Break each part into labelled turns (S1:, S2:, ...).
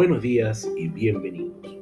S1: buenos días y bienvenidos.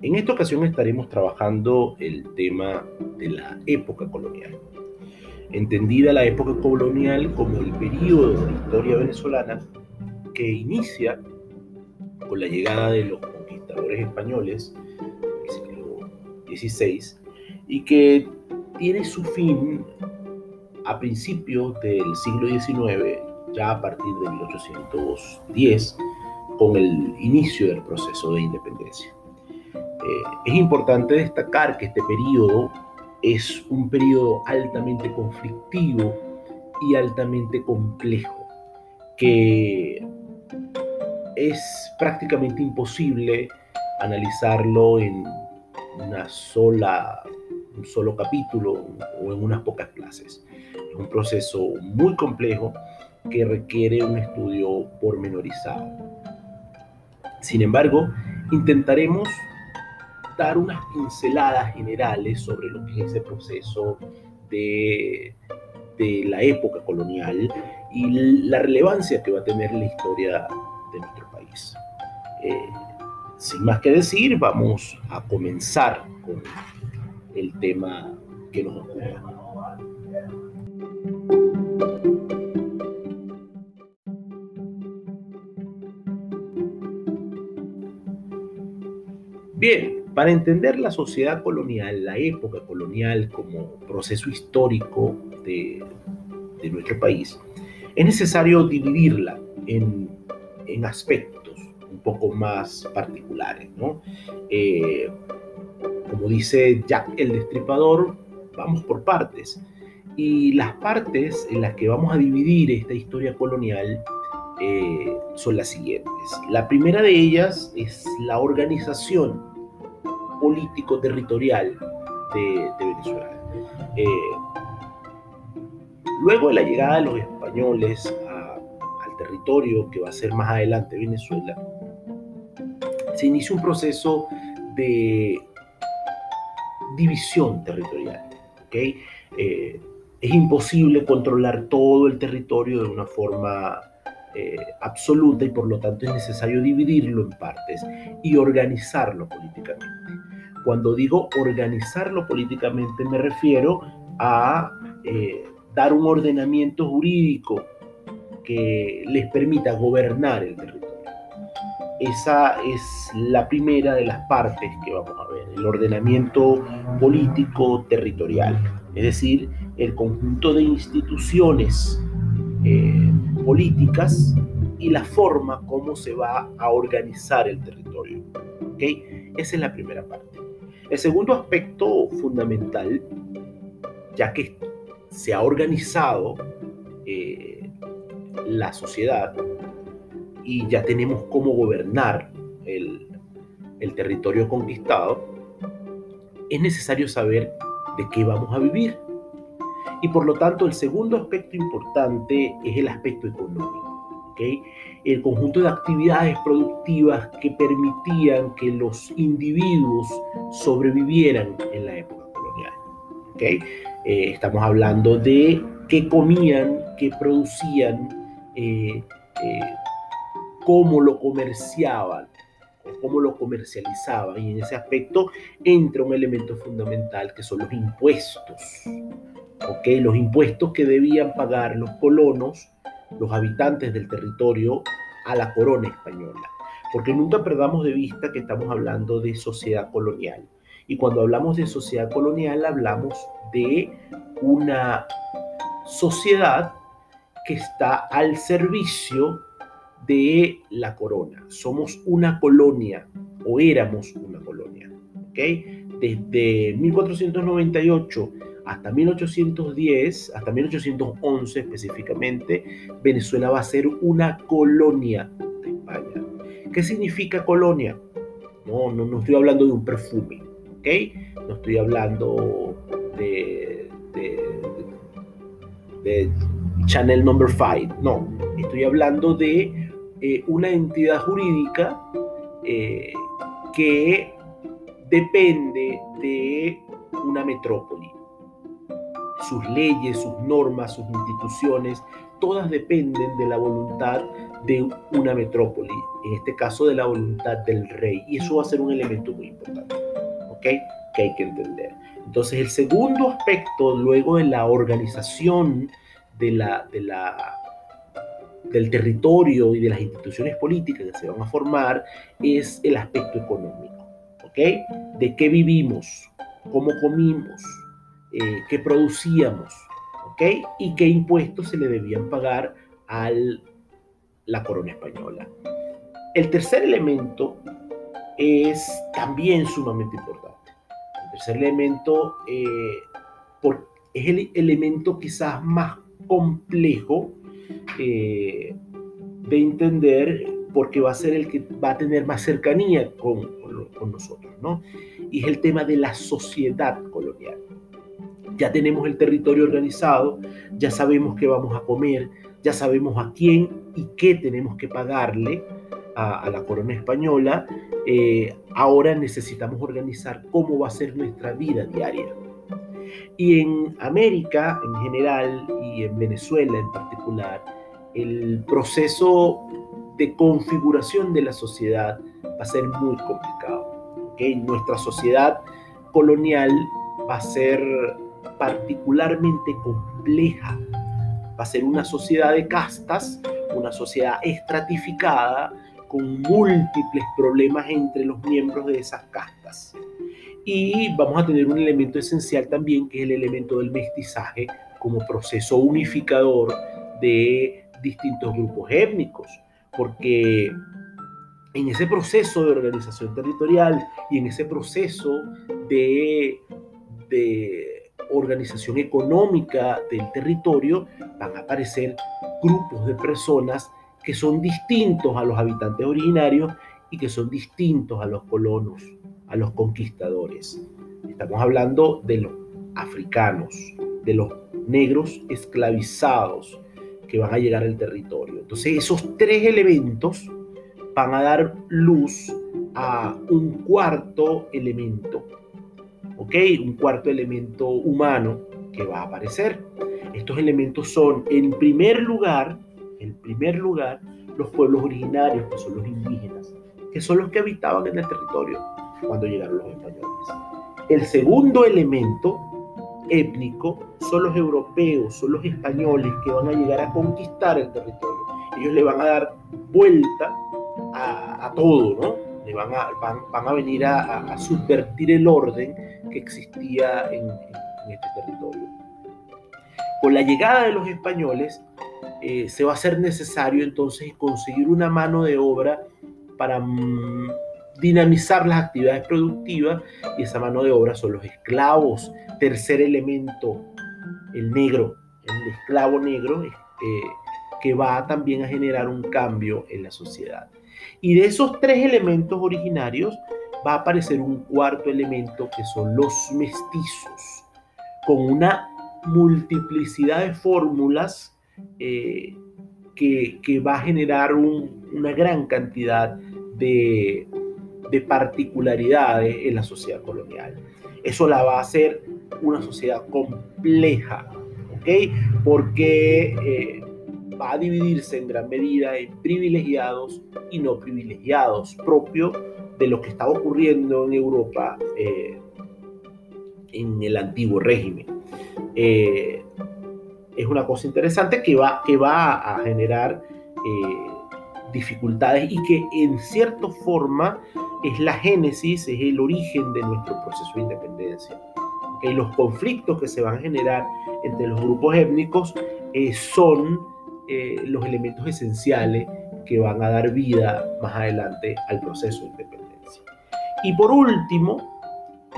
S1: En esta ocasión estaremos trabajando el tema de la época colonial. Entendida la época colonial como el periodo de la historia venezolana que inicia con la llegada de los conquistadores españoles el siglo XVI y que tiene su fin a principios del siglo XIX, ya a partir de 1810, con el inicio del proceso de independencia. Eh, es importante destacar que este periodo es un periodo altamente conflictivo y altamente complejo, que es prácticamente imposible analizarlo en una sola, un solo capítulo o en unas pocas clases. Es un proceso muy complejo que requiere un estudio pormenorizado. Sin embargo, intentaremos dar unas pinceladas generales sobre lo que es ese proceso de, de la época colonial y la relevancia que va a tener la historia de nuestro país. Eh, sin más que decir, vamos a comenzar con el tema que nos ocupa. Bien, para entender la sociedad colonial, la época colonial como proceso histórico de, nuestro país, es necesario dividirla en, aspectos un poco más particulares. Eh, como dice Jack el Destripador, vamos por partes. Y las partes en las que vamos a dividir esta historia colonial eh, son las siguientes. La primera de ellas es la organización político territorial de, Venezuela. Eh, luego de la llegada de los españoles al territorio que va a ser más adelante Venezuela, se inicia un proceso de división territorial. ¿okay? Eh, es imposible controlar todo el territorio de una forma eh, absoluta y por lo tanto es necesario dividirlo en partes y organizarlo políticamente. Cuando digo organizarlo políticamente me refiero a eh, dar un ordenamiento jurídico que les permita gobernar el territorio. Esa es la primera de las partes que vamos a ver, el ordenamiento político territorial, es decir, el conjunto de instituciones eh, políticas y la forma como se va a organizar el territorio. ¿okay? Esa es la primera parte. El segundo aspecto fundamental, ya que se ha organizado eh, la sociedad y ya tenemos cómo gobernar el, el territorio conquistado, es necesario saber de qué vamos a vivir. Y por lo tanto, el segundo aspecto importante es el aspecto económico. El conjunto de actividades productivas que permitían que los individuos sobrevivieran en la época colonial. Eh, estamos hablando de qué comían, qué producían, eh, eh, cómo lo comerciaban, cómo lo comercializaban. Y en ese aspecto entra un elemento fundamental que son los impuestos. Los impuestos que debían pagar los colonos los habitantes del territorio a la corona española. Porque nunca perdamos de vista que estamos hablando de sociedad colonial. Y cuando hablamos de sociedad colonial hablamos de una sociedad que está al servicio de la corona. Somos una colonia o éramos una colonia. Desde 1498 hasta 1810, hasta 1811 específicamente, Venezuela va a ser una colonia de España. ¿Qué significa colonia? No, no, no estoy hablando de un perfume, ¿ok? No estoy hablando de, de, Chanel Number 5, no. Estoy hablando de eh, una entidad jurídica eh, que depende de una metrópoli sus leyes, sus normas, sus instituciones, todas dependen de la voluntad de una metrópoli, en este caso de la voluntad del rey. Y eso va a ser un elemento muy importante, ¿ok? Que hay que entender. Entonces, el segundo aspecto, luego de la organización de del territorio y de las instituciones políticas que se van a formar, es el aspecto económico, ¿ok? De qué vivimos, cómo comimos, eh, qué producíamos, ¿ok? Y qué impuestos se le debían pagar a la corona española. El tercer elemento es también sumamente importante. El tercer elemento eh, es el elemento quizás más complejo eh, de entender porque va a ser el que va a tener más cercanía con, con nosotros, ¿no? Y es el tema de la sociedad colonial ya tenemos el territorio organizado, ya sabemos qué vamos a comer, ya sabemos a quién y qué tenemos que pagarle a, la corona española, eh, ahora necesitamos organizar cómo va a ser nuestra vida diaria. Y en América en general y en Venezuela en particular, el proceso de configuración de la sociedad va a ser muy complicado. Nuestra sociedad colonial va a ser particularmente compleja. Va a ser una sociedad de castas, una sociedad estratificada, con múltiples problemas entre los miembros de esas castas. Y vamos a tener un elemento esencial también, que es el elemento del mestizaje como proceso unificador de distintos grupos étnicos, porque en ese proceso de organización territorial y en ese proceso de, de organización económica del territorio, van a aparecer grupos de personas que son distintos a los habitantes originarios y que son distintos a los colonos, a los conquistadores. Estamos hablando de los africanos, de los negros esclavizados que van a llegar al territorio. Entonces esos tres elementos van a dar luz a un cuarto elemento ¿ok? Un cuarto elemento humano que va a aparecer. Estos elementos son, en primer lugar, en primer lugar, los pueblos originarios, que son los indígenas, que son los que habitaban en el territorio cuando llegaron los españoles. El segundo elemento étnico son los europeos, son los españoles que van a llegar a conquistar el territorio. Ellos le van a dar vuelta a, a todo, ¿no? Van a, venir a, subvertir el orden que existía en, este territorio. Con la llegada de los españoles, eh, se va a ser necesario entonces conseguir una mano de obra para mm, dinamizar las actividades productivas y esa mano de obra son los esclavos. Tercer elemento, el negro, el esclavo negro, eh, que va también a generar un cambio en la sociedad. Y de esos tres elementos originarios, va a aparecer un cuarto elemento que son los mestizos, con una multiplicidad de fórmulas eh, que, va a generar una gran cantidad de, particularidades en la sociedad colonial. Eso la va a hacer una sociedad compleja, ¿ok? Porque eh, va a dividirse en gran medida en privilegiados y no privilegiados, propio de lo que estaba ocurriendo en Europa eh, en el antiguo régimen. Eh, es una cosa interesante que va, que va a generar eh, dificultades y que en cierta forma es la génesis, es el origen de nuestro proceso de independencia. Que los conflictos que se van a generar entre los grupos étnicos son los elementos esenciales que van a dar vida más adelante al proceso de independencia. Y por último,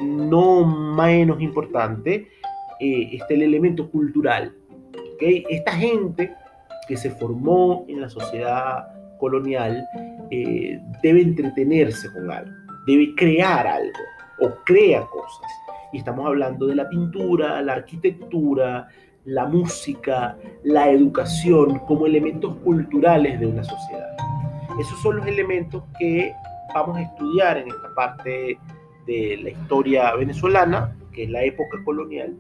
S1: no menos importante, eh, está el elemento cultural. ¿okay? Esta gente que se formó en la sociedad colonial eh, debe entretenerse con algo, debe crear algo o crea cosas. Y estamos hablando de la pintura, la arquitectura, la música, la educación como elementos culturales de una sociedad. Esos son los elementos que vamos a estudiar en esta parte de la historia venezolana, que es la época colonial,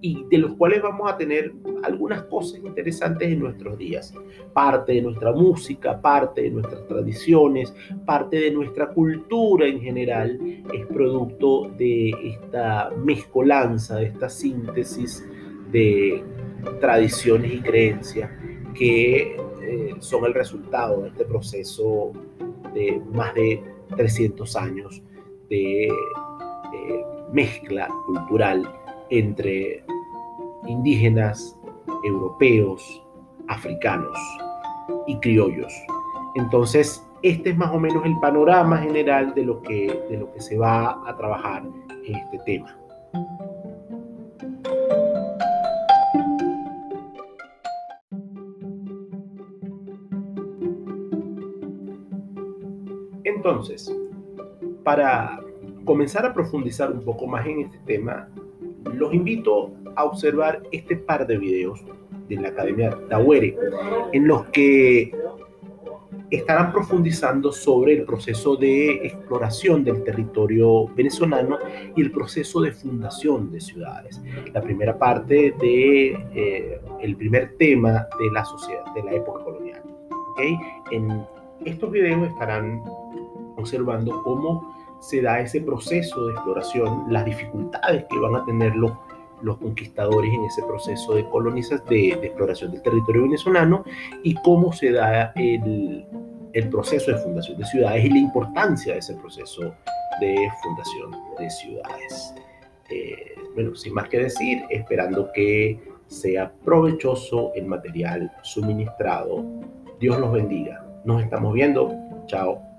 S1: y de los cuales vamos a tener algunas cosas interesantes en nuestros días. Parte de nuestra música, parte de nuestras tradiciones, parte de nuestra cultura en general es producto de esta mezcolanza, de esta síntesis de tradiciones y creencias que eh, son el resultado de este proceso de más de 300 años de eh, mezcla cultural entre indígenas, europeos, africanos y criollos. Entonces, este es más o menos el panorama general de lo que, de lo que se va a trabajar en este tema. Entonces, para comenzar a profundizar un poco más en este tema, los invito a observar este par de videos de la Academia Tawere, en los que estarán profundizando sobre el proceso de exploración del territorio venezolano y el proceso de fundación de ciudades. La primera parte de eh, el primer tema de la sociedad de la época colonial. ¿okay? En estos videos estarán observando cómo se da ese proceso de exploración, las dificultades que van a tener los, los conquistadores en ese proceso de colonización, de, de, exploración del territorio venezolano y cómo se da el, el proceso de fundación de ciudades y la importancia de ese proceso de fundación de ciudades. Eh, bueno, sin más que decir, esperando que sea provechoso el material suministrado. Dios los bendiga. Nos estamos viendo. Chao.